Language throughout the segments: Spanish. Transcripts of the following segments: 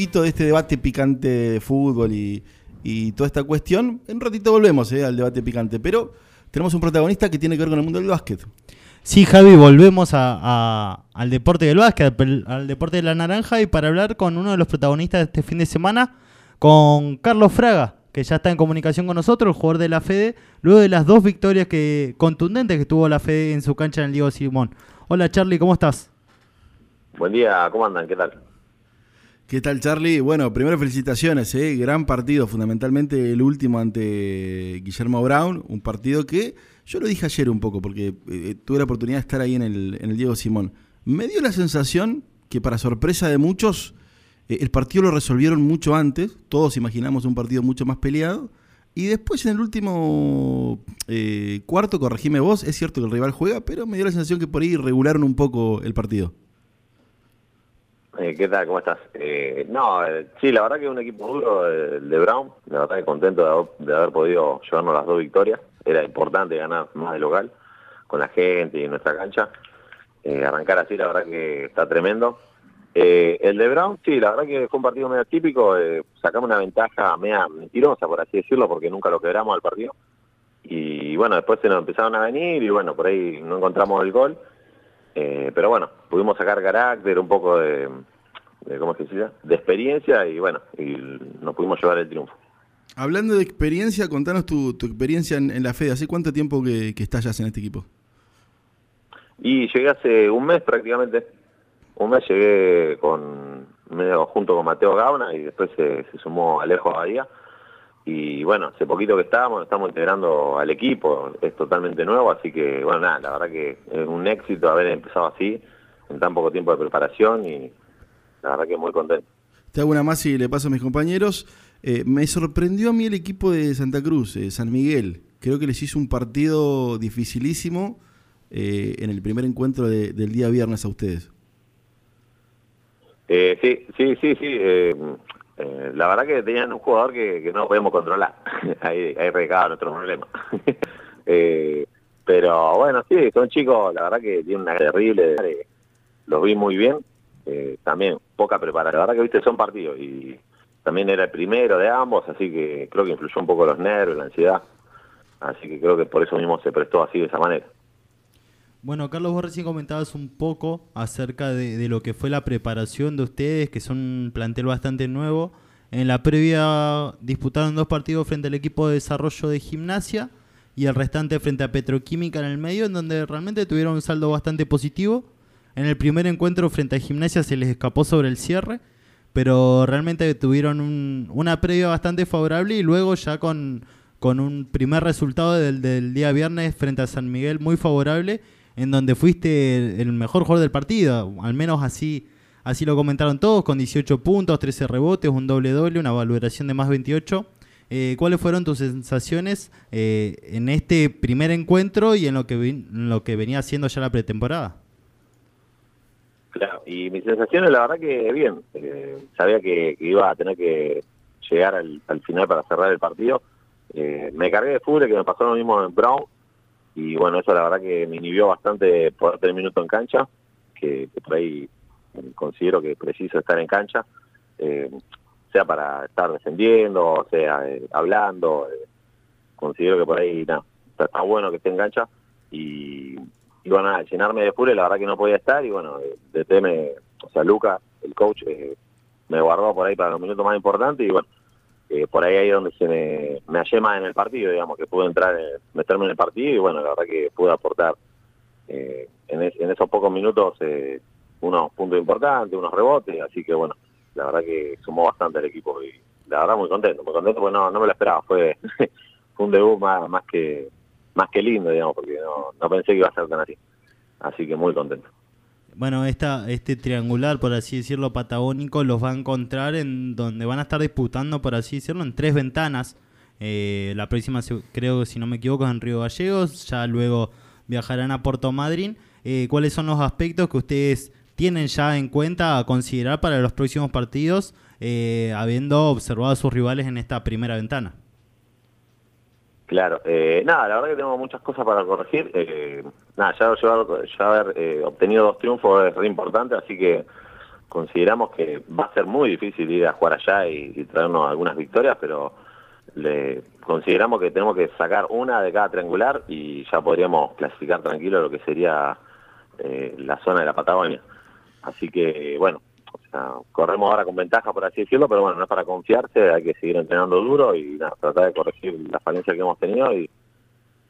poquito de este debate picante de fútbol y, y toda esta cuestión. En un ratito volvemos eh, al debate picante, pero tenemos un protagonista que tiene que ver con el mundo del básquet. Sí, Javi, volvemos a, al deporte del básquet, al deporte de la naranja y para hablar con uno de los protagonistas de este fin de semana, con Carlos Fraga, que ya está en comunicación con nosotros, el jugador de la Fede, luego de las dos victorias que, contundentes que tuvo la Fede en su cancha en el Diego Simón. Hola Charlie, ¿cómo estás? Buen día, ¿cómo andan? ¿Qué tal? ¿Qué tal, Charlie? Bueno, primero felicitaciones, ¿eh? gran partido, fundamentalmente el último ante Guillermo Brown, un partido que yo lo dije ayer un poco, porque eh, tuve la oportunidad de estar ahí en el, en el Diego Simón. Me dio la sensación que, para sorpresa de muchos, eh, el partido lo resolvieron mucho antes, todos imaginamos un partido mucho más peleado, y después en el último eh, cuarto, corregime vos, es cierto que el rival juega, pero me dio la sensación que por ahí regularon un poco el partido. Eh, ¿Qué tal? ¿Cómo estás? Eh, no, eh, sí, la verdad que es un equipo duro el de Brown. La verdad que contento de haber, podido llevarnos las dos victorias. Era importante ganar más de local con la gente y nuestra cancha. arrancar así, la verdad que está tremendo. el de Brown, sí, la verdad que fue un partido medio típico. sacamos una ventaja media mentirosa, por así decirlo, porque nunca lo quebramos al partido. Y bueno, después se nos empezaron a venir y bueno, por ahí no encontramos el gol eh, pero bueno, pudimos sacar carácter, un poco de, ¿cómo se dice? De experiencia y bueno, y nos pudimos llevar el triunfo. Hablando de experiencia, contanos tu, experiencia en, la FED. ¿Hace cuánto tiempo que, que estás en este equipo? Y llegué hace un mes prácticamente. Un mes llegué con medio junto con Mateo Gauna y después se, se sumó Alejo Abadía y bueno, hace poquito que estamos, estamos integrando al equipo, es totalmente nuevo, así que bueno, nada, la verdad que es un éxito haber empezado así, en tan poco tiempo de preparación y la verdad que muy contento. Te hago una más y le paso a mis compañeros. Eh, me sorprendió a mí el equipo de Santa Cruz, eh, San Miguel. Creo que les hizo un partido dificilísimo eh, en el primer encuentro del día viernes a ustedes. sí, sí, sí, sí. Eh, la verdad que tenían un jugador que, no podemos controlar. ahí, ahí recaba nuestro problema. Eh, pero bueno, sí, son chicos, la verdad que tienen una terrible. Los vi muy bien. Eh, también poca preparación. La verdad que viste, son partidos y también era el primero de ambos, así que creo que influyó un poco los nervios, la ansiedad. Así que creo que por eso mismo se prestó así de esa manera. Bueno, Carlos, vos recién comentabas un poco acerca de, lo que fue la preparación de ustedes, que son un plantel bastante nuevo. En la previa disputaron dos partidos frente al equipo de desarrollo de gimnasia y el restante frente a Petroquímica en el medio, en donde realmente tuvieron un saldo bastante positivo. En el primer encuentro frente a gimnasia se les escapó sobre el cierre, pero realmente tuvieron una previa bastante favorable y luego ya con, con un primer resultado del, del día viernes frente a San Miguel muy favorable en donde fuiste el mejor jugador del partido, al menos así así lo comentaron todos, con 18 puntos, 13 rebotes, un doble doble, una valoración de más 28. Eh, ¿Cuáles fueron tus sensaciones eh, en este primer encuentro y en lo que, lo que venía haciendo ya la pretemporada? Claro, y mis sensaciones la verdad que bien, eh, sabía que, iba a tener que llegar al, final para cerrar el partido. me cargué de fútbol que me pasó lo mismo en Brown, y bueno, eso la verdad que me inhibió bastante poder tener minuto en cancha, que, por ahí considero que preciso estar en cancha, eh, sea para estar defendiendo, sea eh, hablando, eh, considero que por ahí nada, está, bueno que esté en cancha y, y bueno, llenarme de fútbol la verdad que no podía estar y bueno, de, de o sea, Luca, el coach, me guardó por ahí para los minutos más importantes y bueno, eh, por ahí ahí donde se me, me hallé más en el partido, digamos, que pude entrar, meterme en el partido y bueno, la verdad que pude aportar eh, en, esos pocos minutos eh, unos puntos importantes, unos rebotes, así que bueno, la verdad que sumó bastante el equipo y la verdad muy contento, muy contento porque no, no me lo esperaba, fue, fue un debut más, más que más que lindo, digamos, porque no, no pensé que iba a ser tan así, así que muy contento bueno, esta, este triangular, por así decirlo, patagónico, los va a encontrar en donde van a estar disputando, por así decirlo, en tres ventanas. Eh, la próxima, creo, si no me equivoco, es en Río Gallegos. Ya luego viajarán a Puerto Madryn. Eh, ¿Cuáles son los aspectos que ustedes tienen ya en cuenta a considerar para los próximos partidos, eh, habiendo observado a sus rivales en esta primera ventana? Claro, eh, nada, la verdad que tengo muchas cosas para corregir. Eh, nada, ya, ya haber eh, obtenido dos triunfos es re importante, así que consideramos que va a ser muy difícil ir a jugar allá y, y traernos algunas victorias, pero le consideramos que tenemos que sacar una de cada triangular y ya podríamos clasificar tranquilo lo que sería eh, la zona de la Patagonia. Así que, bueno, corremos ahora con ventaja, por así decirlo, pero bueno, no es para confiarse, hay que seguir entrenando duro y tratar de corregir las falencias que hemos tenido y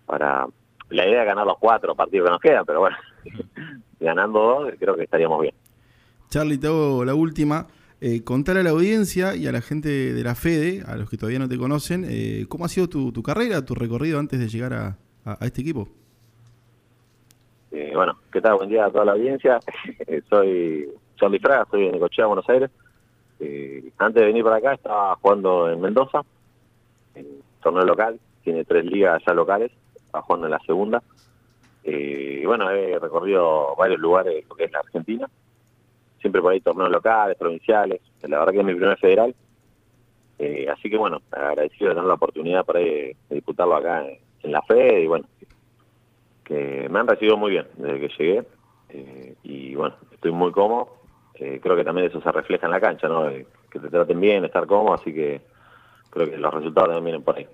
para... La idea es ganar los cuatro partidos que nos quedan, pero bueno, ganando dos creo que estaríamos bien. Charlie, te hago la última. Eh, contar a la audiencia y a la gente de la FEDE, a los que todavía no te conocen, eh, ¿cómo ha sido tu, tu, carrera, tu recorrido antes de llegar a, a, a este equipo? Eh, bueno, ¿qué tal? Buen día a toda la audiencia. soy Charlie Fraga, estoy en Necochea, Buenos Aires. Eh, antes de venir para acá estaba jugando en Mendoza, en torneo local, tiene tres ligas ya locales, estaba jugando en la segunda. Eh, y bueno, he recorrido varios lugares, lo que es la Argentina, siempre por ahí torneos locales, provinciales, la verdad que es mi primer federal. Eh, así que bueno, agradecido de tener la oportunidad para de, disputarlo acá en, la FED y bueno, que me han recibido muy bien desde que llegué y bueno, estoy muy cómodo. Eh, creo que también eso se refleja en la cancha, ¿no? Eh, que te traten bien, estar cómodo, así que creo que los resultados también vienen por ahí.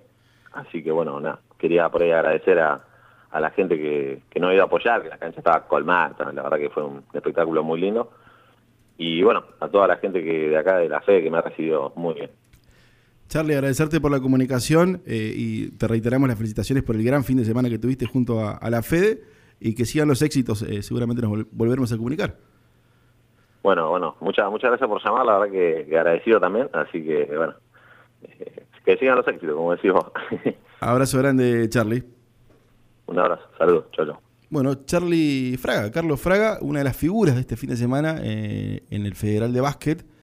Así que bueno, nada, quería por ahí agradecer a, a la gente que, que nos ido a apoyar, que la cancha estaba colmada, la verdad que fue un espectáculo muy lindo. Y bueno, a toda la gente que de acá de la FE que me ha recibido muy bien. Charlie, agradecerte por la comunicación eh, y te reiteramos las felicitaciones por el gran fin de semana que tuviste junto a, la FEDE y que sigan los éxitos, seguramente nos vol volveremos a comunicar. Bueno, bueno, muchas muchas gracias por llamar, la verdad que, que agradecido también, así que bueno, eh, que sigan los éxitos, como decís vos. Abrazo grande, Charlie. Un abrazo, saludos, chau. Bueno, Charlie Fraga, Carlos Fraga, una de las figuras de este fin de semana eh, en el Federal de Básquet,